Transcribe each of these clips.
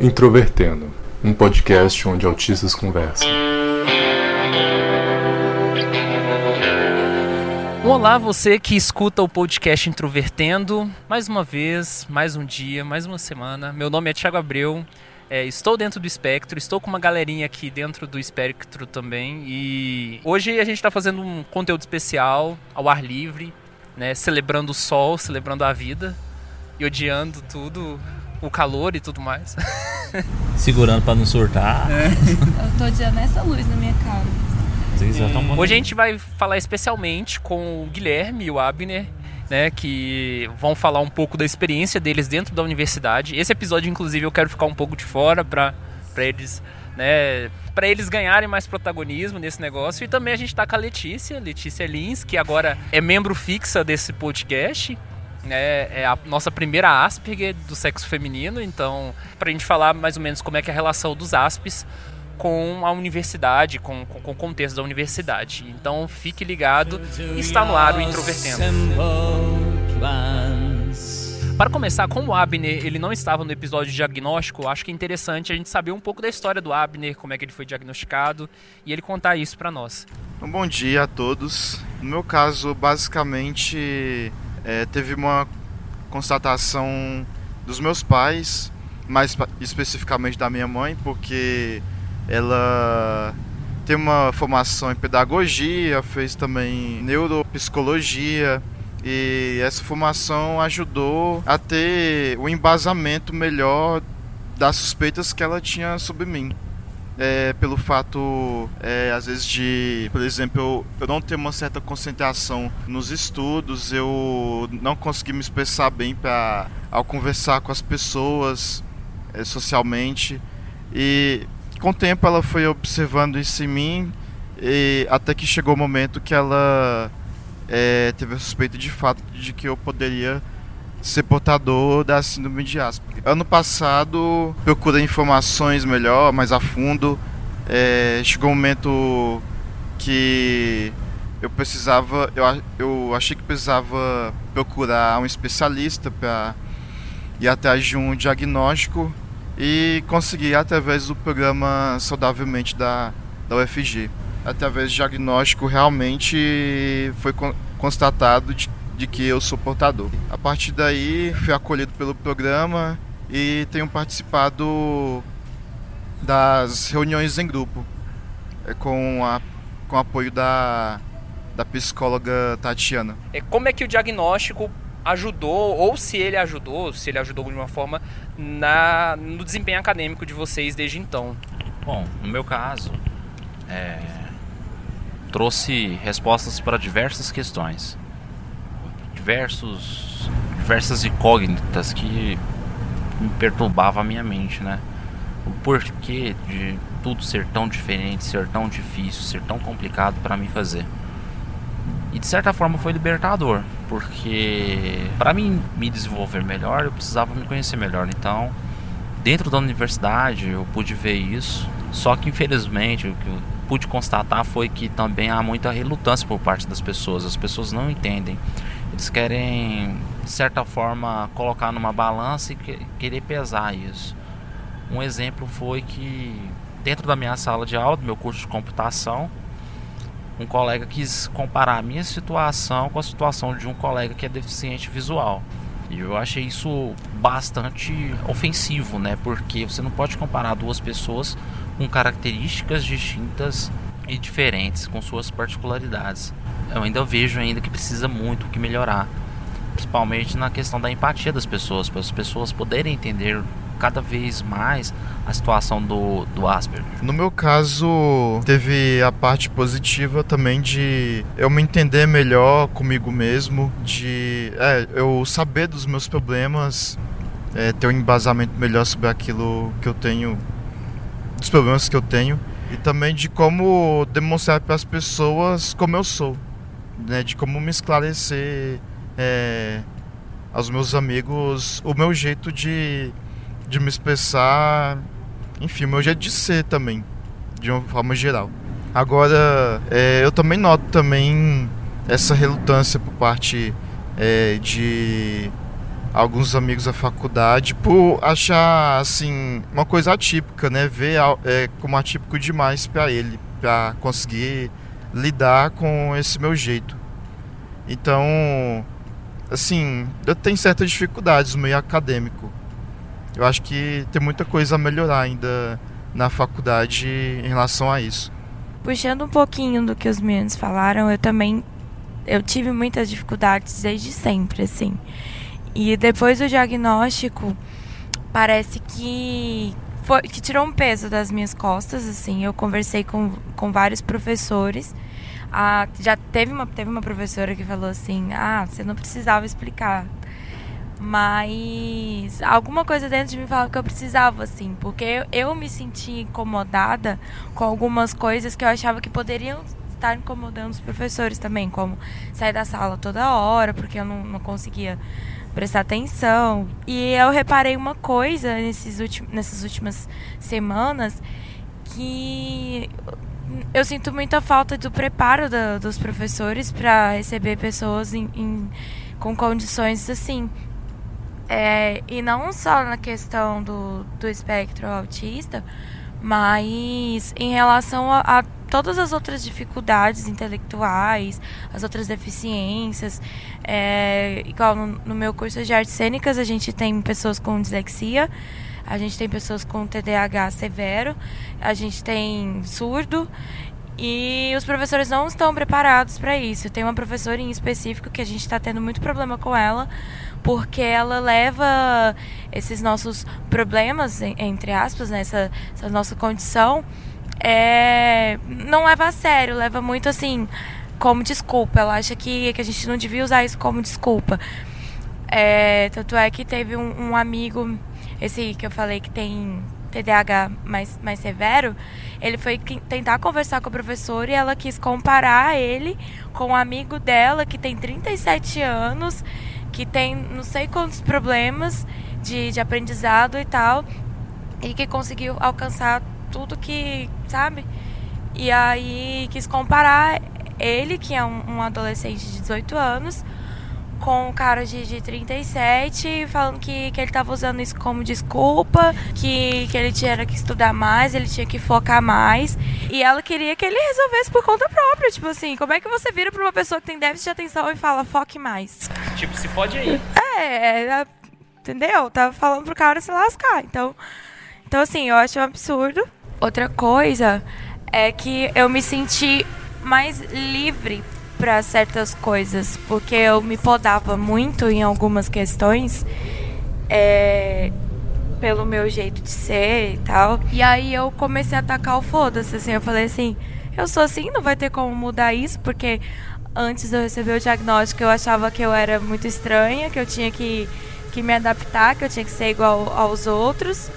Introvertendo, um podcast onde autistas conversam. Olá, você que escuta o podcast Introvertendo. Mais uma vez, mais um dia, mais uma semana. Meu nome é Thiago Abreu. É, estou dentro do espectro, estou com uma galerinha aqui dentro do espectro também. E hoje a gente está fazendo um conteúdo especial ao ar livre, né? Celebrando o sol, celebrando a vida e odiando tudo, o calor e tudo mais. Segurando para não surtar. É. Eu tô odiando essa luz na minha cara. Hoje a gente vai falar especialmente com o Guilherme e o Abner, né, que vão falar um pouco da experiência deles dentro da universidade. Esse episódio, inclusive, eu quero ficar um pouco de fora para eles, né, para eles ganharem mais protagonismo nesse negócio. E também a gente está com a Letícia, Letícia Lins, que agora é membro fixa desse podcast. É, é, a nossa primeira Asperger do sexo feminino, então, para a gente falar mais ou menos como é que é a relação dos Aspes com a universidade, com, com, com, o contexto da universidade. Então fique ligado, está no ar o Introvertendo. Para começar, como o Abner ele não estava no episódio de diagnóstico, acho que é interessante a gente saber um pouco da história do Abner, como é que ele foi diagnosticado e ele contar isso para nós. Um bom dia a todos. No meu caso, basicamente é, teve uma constatação dos meus pais, mais especificamente da minha mãe, porque ela tem uma formação em pedagogia, fez também neuropsicologia e essa formação ajudou a ter um embasamento melhor das suspeitas que ela tinha sobre mim é, pelo fato, é, às vezes, de, por exemplo, eu, eu não ter uma certa concentração nos estudos, eu não consegui me expressar bem para ao conversar com as pessoas é, socialmente. E com o tempo ela foi observando isso em mim, e até que chegou o momento que ela é, teve a suspeita de fato de que eu poderia ser portador da síndrome de Asperger. Ano passado, procurei informações melhor, mais a fundo. É, chegou um momento que eu precisava, eu, eu achei que precisava procurar um especialista para ir atrás de um diagnóstico e consegui através do programa Saudavelmente da, da UFG. Através do diagnóstico, realmente foi constatado de de que eu sou portador. A partir daí, fui acolhido pelo programa e tenho participado das reuniões em grupo é, com, a, com o apoio da, da psicóloga Tatiana. É, como é que o diagnóstico ajudou, ou se ele ajudou, se ele ajudou de uma forma, na, no desempenho acadêmico de vocês desde então? Bom, no meu caso, é, trouxe respostas para diversas questões diversos diversas incógnitas que me perturbava a minha mente, né? O porquê de tudo ser tão diferente, ser tão difícil, ser tão complicado para mim fazer. E de certa forma foi libertador, porque para mim me desenvolver melhor, eu precisava me conhecer melhor. Então, dentro da universidade, eu pude ver isso. Só que infelizmente, o que eu pude constatar foi que também há muita relutância por parte das pessoas. As pessoas não entendem eles querem, de certa forma, colocar numa balança e querer pesar isso. Um exemplo foi que, dentro da minha sala de aula, do meu curso de computação, um colega quis comparar a minha situação com a situação de um colega que é deficiente visual. E eu achei isso bastante ofensivo, né? Porque você não pode comparar duas pessoas com características distintas e diferentes, com suas particularidades eu ainda vejo ainda que precisa muito que melhorar, principalmente na questão da empatia das pessoas, para as pessoas poderem entender cada vez mais a situação do, do Asperger. No meu caso, teve a parte positiva também de eu me entender melhor comigo mesmo, de é, eu saber dos meus problemas, é, ter um embasamento melhor sobre aquilo que eu tenho, dos problemas que eu tenho, e também de como demonstrar para as pessoas como eu sou né, de como me esclarecer é, aos meus amigos o meu jeito de, de me expressar, enfim, o meu jeito de ser também, de uma forma geral. Agora, é, eu também noto também essa relutância por parte é, de alguns amigos da faculdade por achar assim uma coisa atípica, né? Ver é, como atípico demais para ele, para conseguir lidar com esse meu jeito. Então, assim, eu tenho certas dificuldades no meio acadêmico. Eu acho que tem muita coisa a melhorar ainda na faculdade em relação a isso. Puxando um pouquinho do que os meninos falaram, eu também eu tive muitas dificuldades desde sempre, assim. E depois do diagnóstico, parece que foi, que tirou um peso das minhas costas, assim. Eu conversei com, com vários professores. Ah, já teve uma, teve uma professora que falou assim: Ah, você não precisava explicar. Mas alguma coisa dentro de mim falava que eu precisava, assim, porque eu, eu me senti incomodada com algumas coisas que eu achava que poderiam estar incomodando os professores também, como sair da sala toda hora, porque eu não, não conseguia prestar atenção. E eu reparei uma coisa nesses últimos, nessas últimas semanas que eu sinto muita falta do preparo da, dos professores para receber pessoas em, em, com condições assim. É, e não só na questão do, do espectro autista, mas em relação a, a todas as outras dificuldades intelectuais, as outras deficiências. É, igual no, no, meu curso de artes cênicas, a gente tem pessoas com dislexia, a gente tem pessoas com TDAH severo, a gente tem surdo. E os professores não estão preparados para isso. Tem uma professora em específico que a gente está tendo muito problema com ela, porque ela leva esses nossos problemas, entre aspas, né, essa, essa nossa condição, é, não leva a sério, leva muito assim como desculpa. Ela acha que, que a gente não devia usar isso como desculpa. É, tanto é que teve um, um, amigo, esse que eu falei que tem TDAH mais, mais severo, ele foi tentar conversar com a professora e ela quis comparar ele com um amigo dela que tem 37 anos, que tem não sei quantos problemas de, de aprendizado e tal, e que conseguiu alcançar tudo que, sabe? E aí quis comparar ele, que é um, um adolescente de 18 anos, com um cara de, de 37, falando que, que ele estava usando isso como desculpa, que, que ele tinha que estudar mais, ele tinha que focar mais. E ela queria que ele resolvesse por conta própria. Tipo assim, como é que você vira pra uma pessoa que tem déficit de atenção e fala, foque mais? Tipo, se pode aí. É, é entendeu? Tava falando pro cara se lascar. Então, então assim, eu acho um absurdo. Outra coisa é que eu me senti mais livre para certas coisas, porque eu me podava muito em algumas questões é, pelo meu jeito de ser e tal. E aí eu comecei a atacar o foda-se, assim, eu falei assim, eu sou assim, não vai ter como mudar isso, porque antes de eu receber o diagnóstico eu achava que eu era muito estranha, que eu tinha que, que me adaptar, que eu tinha que ser igual aos outros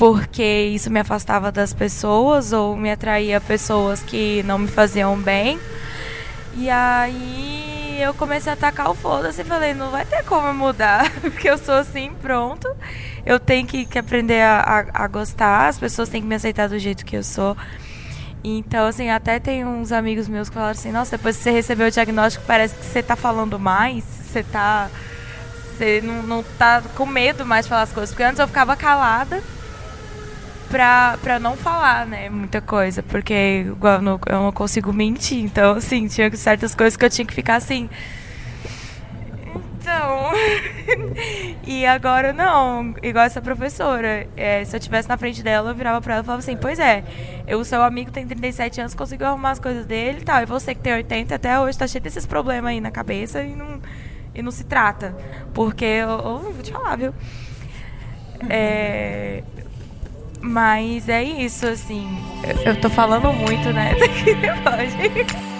porque isso me afastava das pessoas ou me atraía pessoas que não me faziam bem. E aí eu comecei a atacar o foda-se e falei, não vai ter como mudar, porque eu sou assim, pronto. Eu tenho que, que aprender a, a, a, gostar, as pessoas têm que me aceitar do jeito que eu sou. Então, assim, até tem uns amigos meus que falaram assim, nossa, depois que você recebeu o diagnóstico, parece que você tá falando mais, você tá. Você não, não tá com medo mais de falar as coisas. Porque antes eu ficava calada pra, pra não falar, né, muita coisa, porque eu não, eu não consigo mentir, então, assim, tinha certas coisas que eu tinha que ficar assim. Então. e agora não, igual essa professora. É, se eu estivesse na frente dela, eu virava pra ela e falava assim: Pois é, o seu amigo tem 37 anos, conseguiu arrumar as coisas dele e tal. E você que tem 80 até hoje tá cheio desses problemas aí na cabeça e não, e não se trata. Porque, eu, eu vou te falar, viu? É, mas é isso, assim. Eu, eu tô falando muito, né? Pode.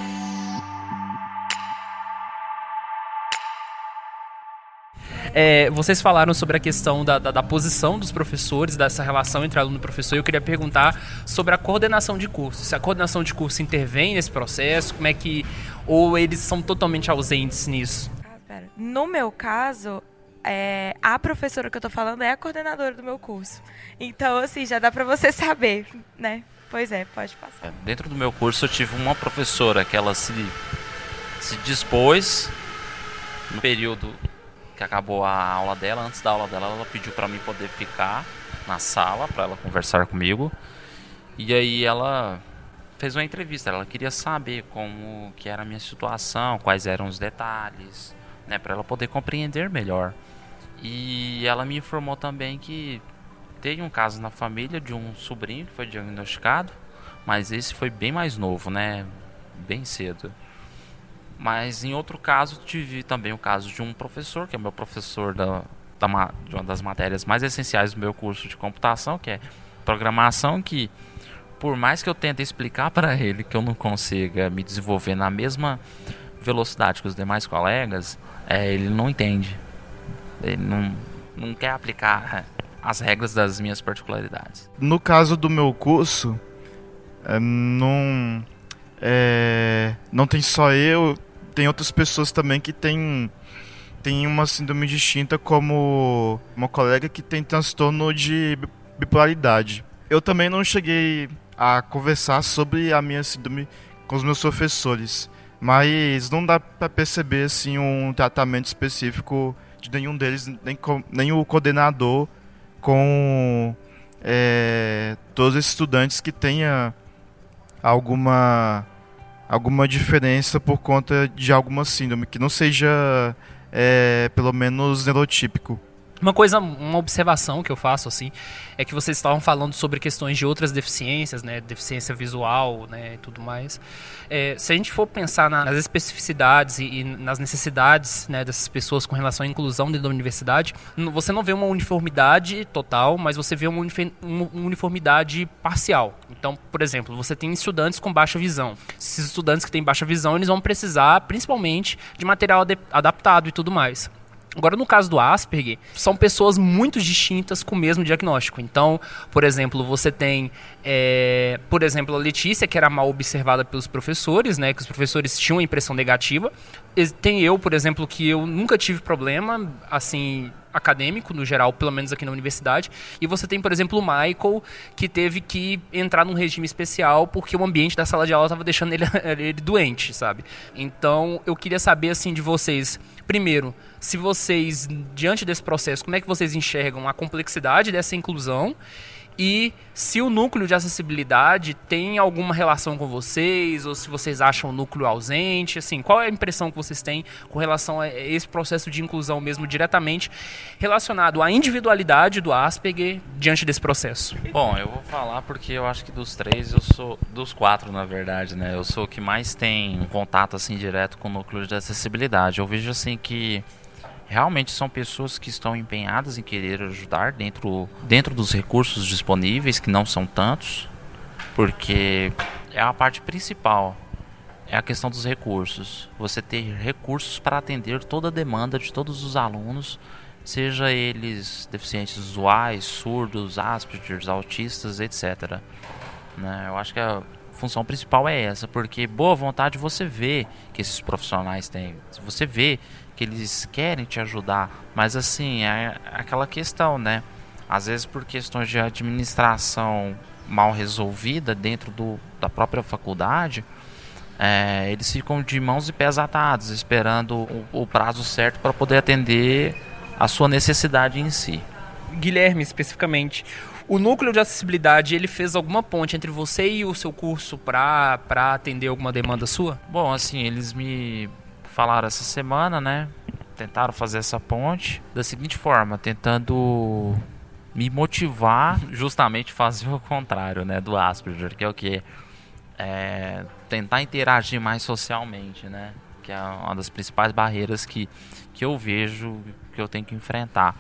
É, vocês falaram sobre a questão da, da, da, posição dos professores, dessa relação entre aluno e professor. Eu queria perguntar sobre a coordenação de curso. Se a coordenação de curso intervém nesse processo, como é que. Ou eles são totalmente ausentes nisso? Ah, no meu caso, é, a professora que eu tô falando é a coordenadora do meu curso. Então, assim, já dá para você saber, né? Pois é, pode passar. É, dentro do meu curso eu tive uma professora que ela se, se dispôs no período que acabou a aula dela. Antes da aula dela, ela pediu para mim poder ficar na sala para ela conversar comigo. E aí ela fez uma entrevista. Ela queria saber como que era a minha situação, quais eram os detalhes, né, para ela poder compreender melhor. E ela me informou também que teve um caso na família de um sobrinho que foi diagnosticado, mas esse foi bem mais novo, né, bem cedo. Mas em outro caso tive também o caso de um professor, que é meu professor da, da de uma das matérias mais essenciais do meu curso de computação, que é programação, que por mais que eu tente explicar para ele que eu não consiga me desenvolver na mesma velocidade que os demais colegas, é, ele não entende. Ele não, não quer aplicar as regras das minhas particularidades. No caso do meu curso, é, não, é, não tem só eu, tem outras pessoas também que têm tem uma síndrome distinta, como uma colega que tem transtorno de bipolaridade. Eu também não cheguei a conversar sobre a minha síndrome com os meus professores. Mas não dá para perceber assim um tratamento específico de nenhum deles, nem, nem o coordenador com é, todos os estudantes que tenha alguma alguma diferença por conta de alguma síndrome que não seja é, pelo menos neurotípico. Uma coisa, uma observação que eu faço assim, é que vocês estavam falando sobre questões de outras deficiências, né, deficiência visual, né, e tudo mais. É, se a gente for pensar nas especificidades e, e, nas necessidades, né, dessas pessoas com relação à inclusão dentro da universidade, você não vê uma uniformidade total, mas você vê uma uniformidade parcial. Então, por exemplo, você tem estudantes com baixa visão. Esses estudantes que têm baixa visão, eles vão precisar, principalmente, de material adaptado e tudo mais. Agora, no caso do Asperger, são pessoas muito distintas com o mesmo diagnóstico. Então, por exemplo, você tem, é, por exemplo, a Letícia, que era mal observada pelos professores, né, que os professores tinham a impressão negativa. Tem eu, por exemplo, que eu nunca tive problema, assim, acadêmico, no geral, pelo menos aqui na universidade. E você tem, por exemplo, o Michael, que teve que entrar num regime especial porque o ambiente da sala de aula estava deixando ele, ele doente, sabe? Então, eu queria saber, assim, de vocês, primeiro, se vocês, diante desse processo, como é que vocês enxergam a complexidade dessa inclusão e se o núcleo de acessibilidade tem alguma relação com vocês ou se vocês acham o núcleo ausente, assim, qual é a impressão que vocês têm com relação a esse processo de inclusão mesmo diretamente relacionado à individualidade do Asperger diante desse processo? Bom, eu vou falar porque eu acho que dos três eu sou dos quatro, na verdade, né? Eu sou o que mais tem contato assim direto com o núcleo de acessibilidade. Eu vejo assim que realmente são pessoas que estão empenhadas em querer ajudar dentro, dentro dos recursos disponíveis, que não são tantos, porque é a parte principal. É a questão dos recursos. Você ter recursos para atender toda a demanda de todos os alunos, seja eles deficientes visuais, surdos, Asperger, autistas, etc. Né? Eu acho que a função principal é essa, porque boa vontade você vê que esses profissionais têm. Você vê que eles querem te ajudar, mas assim, é aquela questão, né? Às vezes por questões de administração mal resolvida dentro do, da própria faculdade, é, eles ficam de mãos e pés atados, esperando o, o prazo certo para poder atender a sua necessidade em si. Guilherme, especificamente, o núcleo de acessibilidade, ele fez alguma ponte entre você e o seu curso para atender alguma demanda sua? Bom, assim, eles me falaram essa semana, né? Tentaram fazer essa ponte da seguinte forma, tentando me motivar justamente fazer o contrário, né, do Asperger, que é o que é tentar interagir mais socialmente, né, que é uma das principais barreiras que que eu vejo que eu tenho que enfrentar.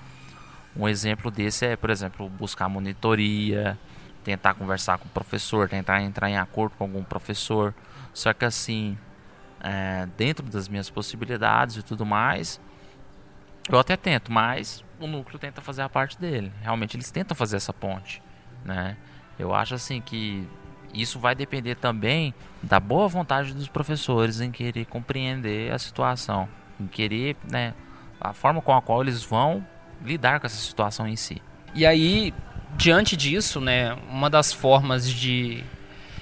Um exemplo desse é, por exemplo, buscar monitoria, tentar conversar com o professor, tentar entrar em acordo com algum professor. Só que assim, é, dentro das minhas possibilidades e tudo mais. Eu até tento, mas o núcleo tenta fazer a parte dele. Realmente eles tentam fazer essa ponte, né? Eu acho assim que isso vai depender também da boa vontade dos professores em querer compreender a situação, em querer, né, a forma com a qual eles vão lidar com essa situação em si. E aí, diante disso, né, uma das formas de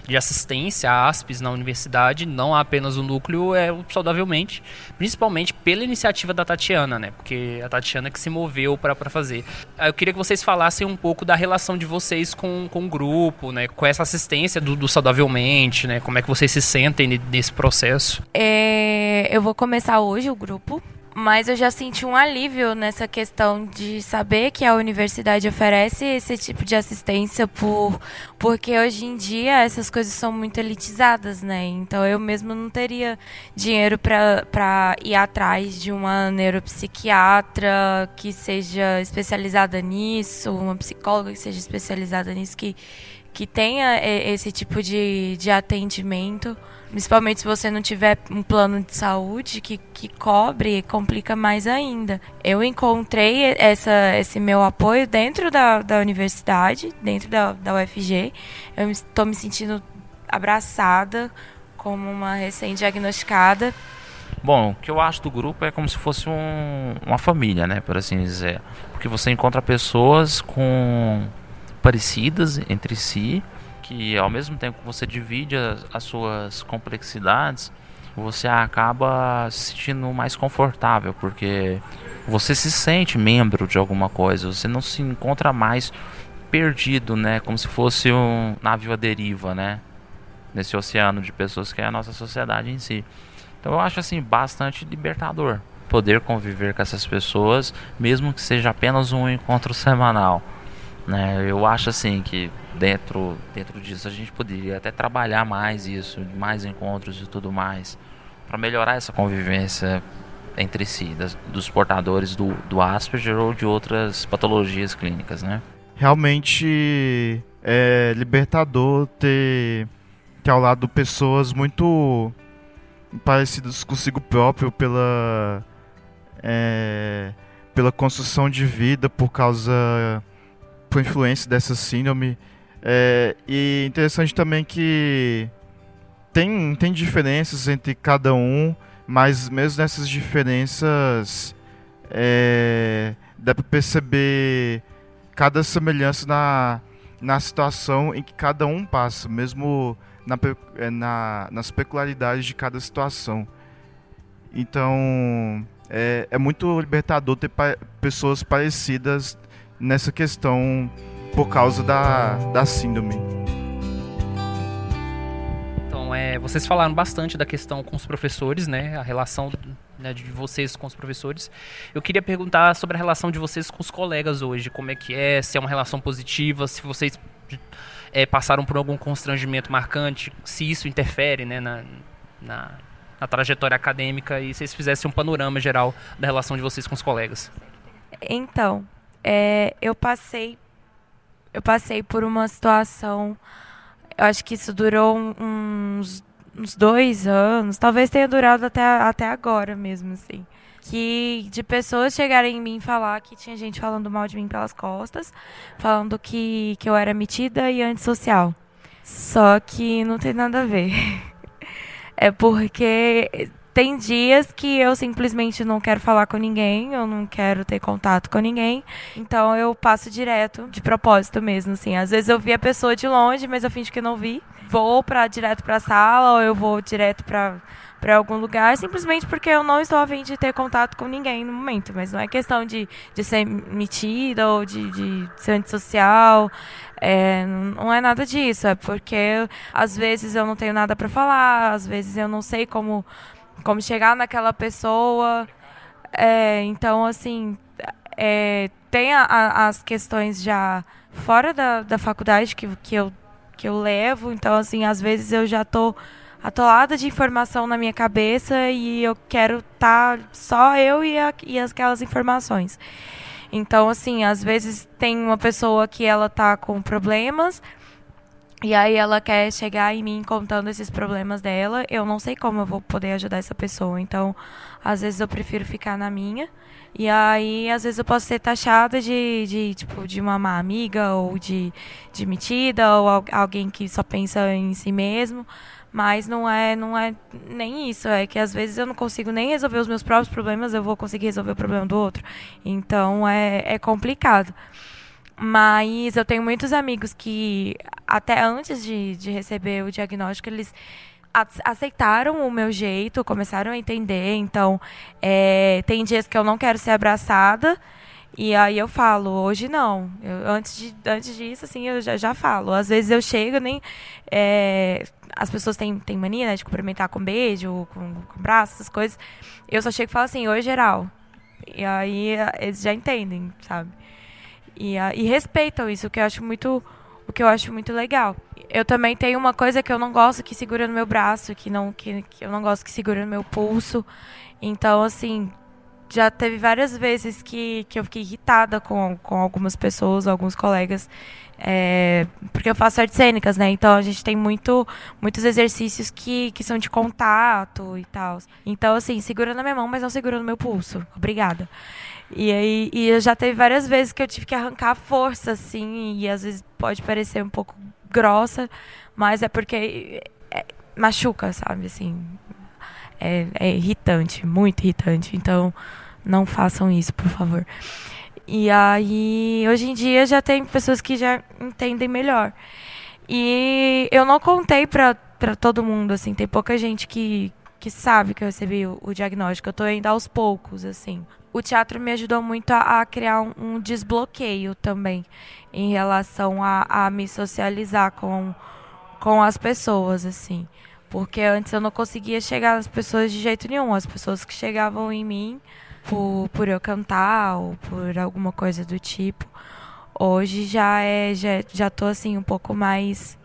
de assistência a ASPES na universidade, não apenas o núcleo, é Saudavelmente, principalmente pela iniciativa da Tatiana, né? Porque a Tatiana que se moveu para fazer. Eu queria que vocês falassem um pouco da relação de vocês com, com o grupo, né? Com essa assistência do, do Saudavelmente, né? Como é que vocês se sentem nesse processo? É, eu vou começar hoje o grupo, mas eu já senti um alívio nessa questão de saber que a universidade oferece esse tipo de assistência por porque hoje em dia essas coisas são muito elitizadas, né? Então eu mesmo não teria dinheiro para ir atrás de uma neuropsiquiatra que seja especializada nisso, uma psicóloga que seja especializada nisso, que, que tenha esse tipo de, de atendimento. Principalmente se você não tiver um plano de saúde que, que cobre, complica mais ainda. Eu encontrei essa, esse meu apoio dentro da, da universidade, dentro da, da UFG. Eu estou me sentindo abraçada como uma recém-diagnosticada. Bom, o que eu acho do grupo é como se fosse um, uma família, né, por assim dizer. Porque você encontra pessoas com parecidas entre si, que ao mesmo tempo que você divide as, as suas complexidades, você acaba se sentindo mais confortável, porque você se sente membro de alguma coisa, você não se encontra mais perdido, né, como se fosse um navio à deriva, né, nesse oceano de pessoas que é a nossa sociedade em si. Então eu acho assim bastante libertador poder conviver com essas pessoas, mesmo que seja apenas um encontro semanal. Né? Eu acho assim que dentro, dentro disso a gente poderia até trabalhar mais isso, mais encontros e tudo mais, para melhorar essa convivência entre si, das, dos portadores do, do Asperger ou de outras patologias clínicas, né? Realmente é libertador ter, ter ao lado pessoas muito parecidas consigo próprio pela é, pela construção de vida por causa por influência dessa síndrome. É, e interessante também que tem, tem diferenças entre cada um, mas mesmo nessas diferenças é, dá para perceber cada semelhança na, na situação em que cada um passa, mesmo na, é, na, nas peculiaridades de cada situação. Então é, é muito libertador ter pa pessoas parecidas nessa questão por causa da, da síndrome. Então, é, vocês falaram bastante da questão com os professores, né? A relação né, de vocês com os professores. Eu queria perguntar sobre a relação de vocês com os colegas hoje. Como é que é? Se é uma relação positiva? Se vocês é, passaram por algum constrangimento marcante? Se isso interfere né, na, na, na trajetória acadêmica? E se vocês fizessem um panorama geral da relação de vocês com os colegas? Então, é, eu passei eu passei por uma situação eu acho que isso durou uns, uns dois anos talvez tenha durado até, até agora mesmo assim. Que de pessoas chegarem em mim falar que tinha gente falando mal de mim pelas costas falando que, que eu era metida e antissocial. Só que não tem nada a ver. É porque tem dias que eu simplesmente não quero falar com ninguém, eu não quero ter contato com ninguém. Então eu passo direto, de propósito mesmo, assim. Às vezes eu vi a pessoa de longe, mas eu fingo que não vi. Vou para direto para a sala ou eu vou direto para para algum lugar, simplesmente porque eu não estou a fim de ter contato com ninguém no momento. Mas não é questão de, de ser metida ou de, de ser antissocial. É, não é nada disso. É porque às vezes eu não tenho nada para falar, às vezes eu não sei como como chegar naquela pessoa. É, então, assim, é, tem a, a, as questões já fora da, da faculdade que, que, eu, que eu levo. Então, assim, às vezes eu já tô atolada de informação na minha cabeça e eu quero estar tá só eu e, a, e aquelas informações. Então, assim, às vezes tem uma pessoa que ela tá com problemas, e aí ela quer chegar em mim contando esses problemas dela. Eu não sei como eu vou poder ajudar essa pessoa. Então, às vezes eu prefiro ficar na minha. E aí, às vezes eu posso ser taxada de, de tipo, de uma má amiga, ou de, de metida, ou alguém que só pensa em si mesmo. Mas não é, não é nem isso. É que às vezes eu não consigo nem resolver os meus próprios problemas, eu vou conseguir resolver o problema do outro. Então, é, é complicado. Mas eu tenho muitos amigos que, até antes de, de receber o diagnóstico, eles aceitaram o meu jeito, começaram a entender. Então, é, tem dias que eu não quero ser abraçada. E aí eu falo, hoje não. Eu, antes, de, antes disso, assim, eu já, já falo. Às vezes eu chego, nem. É, as pessoas têm, têm mania né, de cumprimentar com beijo, com, com braço, essas coisas. Eu só chego e falo assim, oi geral. E aí eles já entendem, sabe? E, e respeitam isso, que eu acho muito. O que eu acho muito legal. Eu também tenho uma coisa que eu não gosto que segura no meu braço, que não que, que eu não gosto que segura no meu pulso. Então, assim, já teve várias vezes que, que eu fiquei irritada com, com algumas pessoas, alguns colegas, é, porque eu faço artes cênicas, né? Então a gente tem muito, muitos exercícios que, que são de contato e tal. Então, assim, segura na minha mão, mas não segura no meu pulso. Obrigada. E aí e já teve várias vezes que eu tive que arrancar força, assim, e às vezes pode parecer um pouco grossa, mas é porque é, machuca, sabe? Assim, é, é irritante, muito irritante. Então, não façam isso, por favor. E aí, hoje em dia já tem pessoas que já entendem melhor. E eu não contei pra, pra todo mundo, assim, tem pouca gente que, que sabe que eu recebi o, o diagnóstico. Eu tô ainda aos poucos, assim. O teatro me ajudou muito a, a criar um, um, desbloqueio também em relação a, a me socializar com, com as pessoas, assim. Porque antes eu não conseguia chegar nas pessoas de jeito nenhum. As pessoas que chegavam em mim por, por eu cantar ou por alguma coisa do tipo. Hoje já é já, já tô assim um pouco mais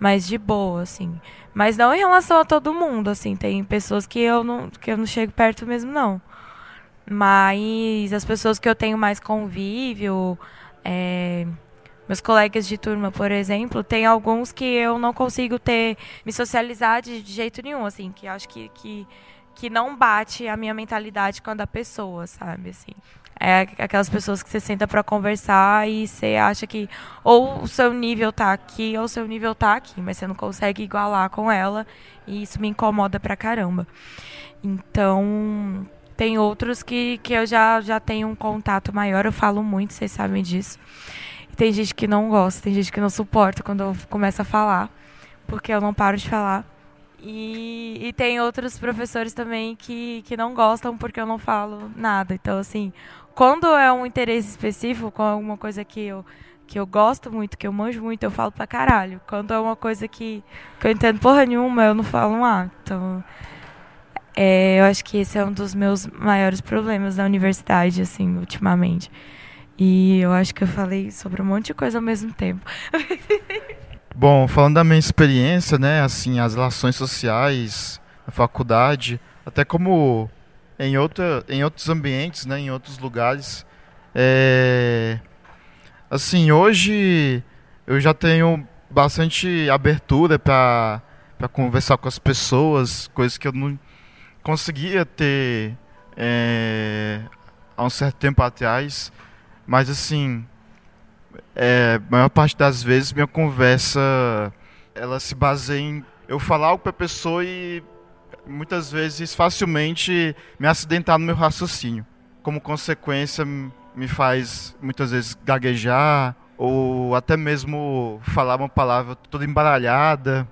mais de boa assim. Mas não em relação a todo mundo, assim, tem pessoas que eu não que eu não chego perto mesmo não. Mas as pessoas que eu tenho mais convívio, é, meus colegas de turma, por exemplo, tem alguns que eu não consigo ter me socializar de, de jeito nenhum, assim, que acho que, que que não bate a minha mentalidade com a da pessoa, sabe, assim. É aquelas pessoas que você senta para conversar e você acha que ou o seu nível tá aqui ou o seu nível tá aqui, mas você não consegue igualar com ela e isso me incomoda pra caramba. Então, tem outros que, que eu já, já tenho um contato maior, eu falo muito, vocês sabem disso. E tem gente que não gosta, tem gente que não suporta quando eu começo a falar, porque eu não paro de falar. E, e tem outros professores também que, que não gostam porque eu não falo nada. Então, assim, quando é um interesse específico, com alguma coisa que eu, que eu gosto muito, que eu manjo muito, eu falo pra caralho. Quando é uma coisa que, que eu entendo porra nenhuma, eu não falo um ah, Então, é, eu acho que esse é um dos meus maiores problemas da universidade, assim, ultimamente. E eu acho que eu falei sobre um monte de coisa ao mesmo tempo. Bom, falando da minha experiência, né, assim, as relações sociais, a faculdade, até como em, outra, em outros ambientes, né, em outros lugares, é, assim, hoje eu já tenho bastante abertura para conversar com as pessoas, coisas que eu não conseguia ter é, há um certo tempo atrás, mas assim, é, a maior parte das vezes minha conversa ela se baseia em eu falar algo para a pessoa e muitas vezes facilmente me acidentar no meu raciocínio. Como consequência, me faz muitas vezes gaguejar ou até mesmo falar uma palavra toda embaralhada.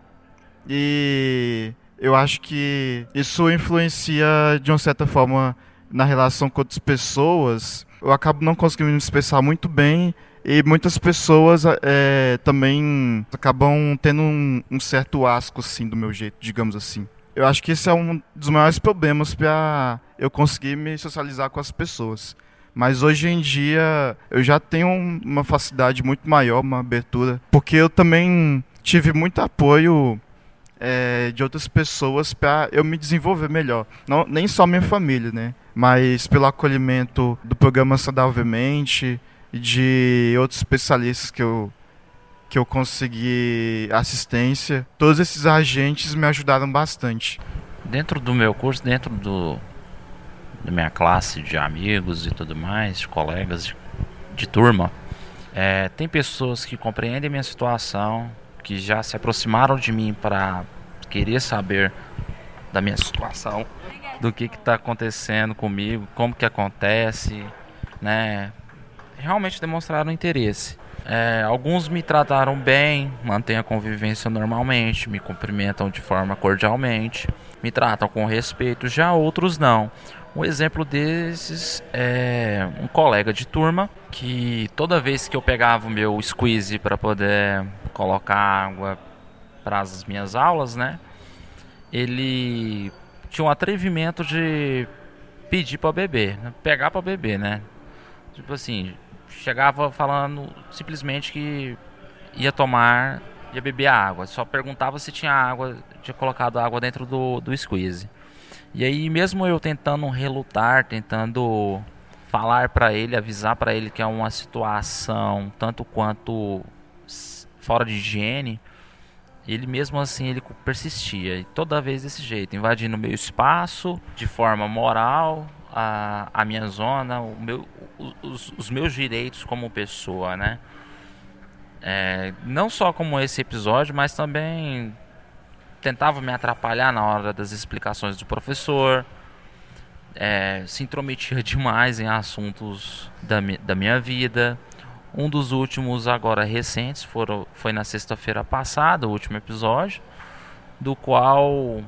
E eu acho que isso influencia de uma certa forma na relação com outras pessoas. Eu acabo não conseguindo me expressar muito bem e muitas pessoas é, também acabam tendo um, um, certo asco, assim, do meu jeito, digamos assim. Eu acho que esse é um dos maiores problemas para eu conseguir me socializar com as pessoas. Mas hoje em dia eu já tenho uma facilidade muito maior, uma abertura, porque eu também tive muito apoio é, de outras pessoas para eu me desenvolver melhor. Não, nem só minha família, né? Mas pelo acolhimento do programa Saudavelmente, de outros especialistas que eu que eu consegui assistência. Todos esses agentes me ajudaram bastante. Dentro do meu curso, dentro do da minha classe de amigos e tudo mais, de colegas de, de turma, é, tem pessoas que compreendem minha situação, que já se aproximaram de mim para querer saber da minha situação, do que está acontecendo comigo, como que acontece, né? realmente demonstraram interesse. É, alguns me trataram bem, mantêm a convivência normalmente, me cumprimentam de forma cordialmente, me tratam com respeito, já outros não. Um exemplo desses é um colega de turma que toda vez que eu pegava o meu squeeze para poder colocar água para as minhas aulas, né? Ele tinha um atrevimento de pedir para beber, né, pegar para beber, né? Tipo assim, chegava falando simplesmente que ia tomar, ia beber água, só perguntava se tinha água, tinha colocado água dentro do, do squeeze. E aí, mesmo eu tentando relutar, tentando falar para ele, avisar para ele que é uma situação tanto quanto fora de higiene, ele mesmo assim ele persistia e toda vez desse jeito, invadindo o meu espaço de forma moral, a, a minha zona, o meu, os, os meus direitos como pessoa, né? É, não só como esse episódio, mas também tentava me atrapalhar na hora das explicações do professor, é, se intrometia demais em assuntos da, da minha vida. Um dos últimos agora recentes foram, foi na sexta-feira passada, o último episódio, do qual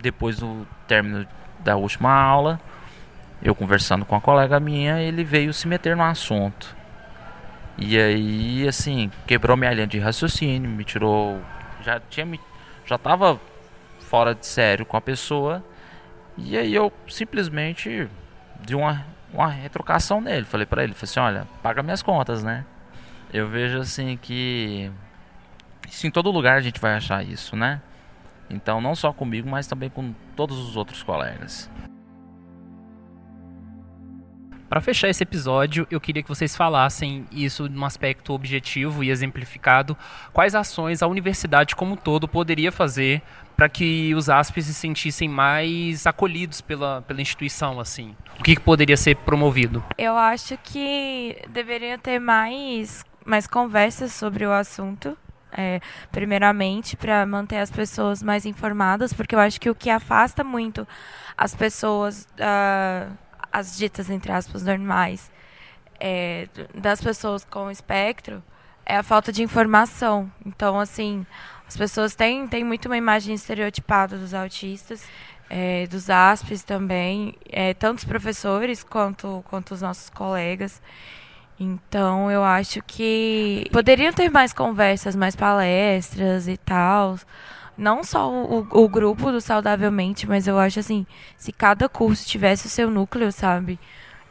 depois do término da última aula, eu conversando com a colega minha, ele veio se meter no assunto. E aí, assim, quebrou minha linha de raciocínio, me tirou, já tinha me já estava fora de sério com a pessoa. E aí eu simplesmente de uma, uma retrocação nele. Falei para ele, falei assim, olha, paga minhas contas, né? Eu vejo assim que isso em todo lugar a gente vai achar isso, né? Então não só comigo, mas também com todos os outros colegas. Para fechar esse episódio, eu queria que vocês falassem isso num aspecto objetivo e exemplificado. Quais ações a universidade como um todo poderia fazer para que os ASPs se sentissem mais acolhidos pela, pela instituição, assim? O que, que poderia ser promovido? Eu acho que deveria ter mais, mais conversas sobre o assunto. É, primeiramente, para manter as pessoas mais informadas, porque eu acho que o que afasta muito as pessoas uh, as ditas, entre aspas, normais é, das pessoas com espectro é a falta de informação. Então, assim, as pessoas têm, têm muito uma imagem estereotipada dos autistas, é, dos ASPs também, é, tanto os professores quanto, quanto os nossos colegas. Então, eu acho que poderiam ter mais conversas, mais palestras e tal não só o, o grupo do Saudavelmente, mas eu acho assim, se cada curso tivesse o seu núcleo, sabe?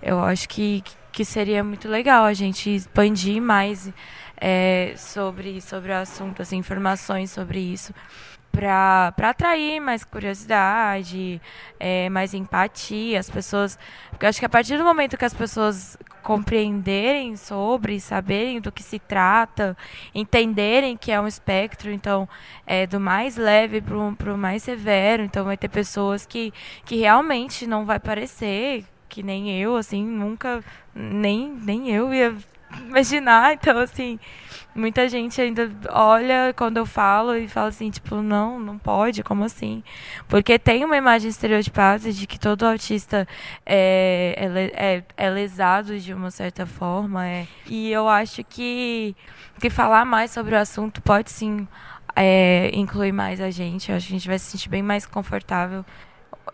Eu acho que, que seria muito legal a gente expandir mais é, sobre, sobre o assunto, assim, informações sobre isso para atrair mais curiosidade, é, mais empatia, as pessoas. Porque eu acho que a partir do momento que as pessoas compreenderem sobre, saberem do que se trata, entenderem que é um espectro, então, é do mais leve para o mais severo, então vai ter pessoas que, que realmente não vai parecer, que nem eu, assim, nunca, nem, nem eu ia imaginar, então, assim, muita gente ainda olha quando eu falo e fala assim, tipo, não, não pode, como assim? Porque tem uma imagem estereotipada de que todo autista é, é, é, é lesado de uma certa forma. É. E eu acho que, que falar mais sobre o assunto pode sim é, incluir mais a gente. Eu acho que a gente vai se sentir bem mais confortável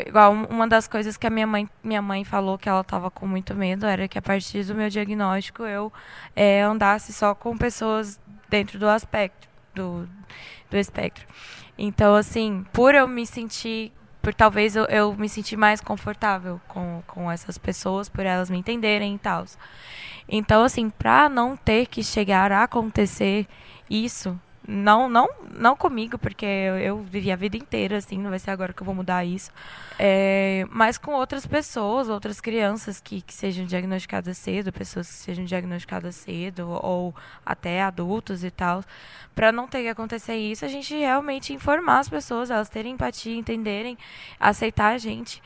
igual uma das coisas que a minha mãe minha mãe falou que ela estava com muito medo era que a partir do meu diagnóstico eu é, andasse só com pessoas dentro do aspecto do, do espectro. Então assim por eu me sentir por talvez eu, eu me sentir mais confortável com, com essas pessoas por elas me entenderem e tal então assim para não ter que chegar a acontecer isso não, não, não comigo, porque eu, vivi a vida inteira assim, não vai ser agora que eu vou mudar isso. É, mas com outras pessoas, outras crianças que, que sejam diagnosticadas cedo, pessoas que sejam diagnosticadas cedo, ou até adultos e tal. Para não ter que acontecer isso, a gente realmente informar as pessoas, elas terem empatia, entenderem, aceitar a gente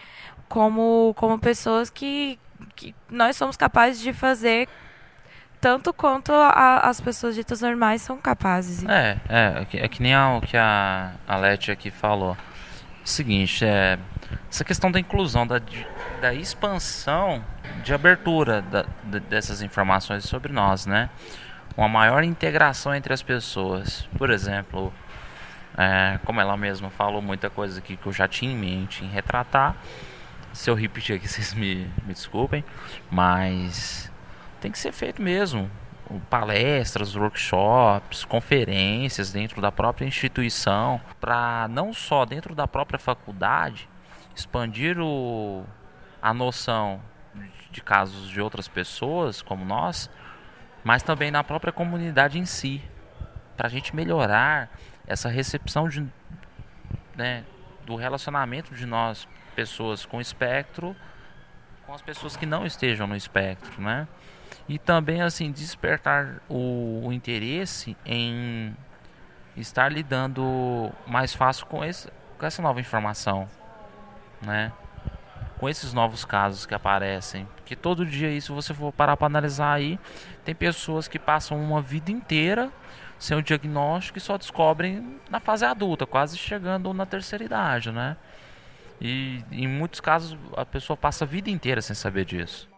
como, como pessoas que, que nós somos capazes de fazer tanto quanto a, as pessoas ditas normais são capazes. É, é, é que, é que nem o que a, a Leti aqui falou. Seguinte, é, essa questão da inclusão, da, da expansão, de abertura da, de, dessas informações sobre nós, né? Uma maior integração entre as pessoas. Por exemplo, é, como ela mesma falou muita coisa aqui que eu já tinha em mente em retratar. Se eu repetir aqui, vocês me, me desculpem, mas tem que ser feito mesmo. Palestras, workshops, conferências dentro da própria instituição, para não só dentro da própria faculdade expandir o, a noção de casos de outras pessoas como nós, mas também na própria comunidade em si, para a gente melhorar essa recepção de, né, do relacionamento de nós, pessoas com espectro, com as pessoas que não estejam no espectro, né? E também assim despertar o, o interesse em estar lidando mais fácil com, esse, com essa nova informação, né? Com esses novos casos que aparecem, que todo dia isso você for parar para analisar aí, tem pessoas que passam uma vida inteira sem o diagnóstico e só descobrem na fase adulta, quase chegando na terceira idade, né? E em muitos casos a pessoa passa a vida inteira sem saber disso.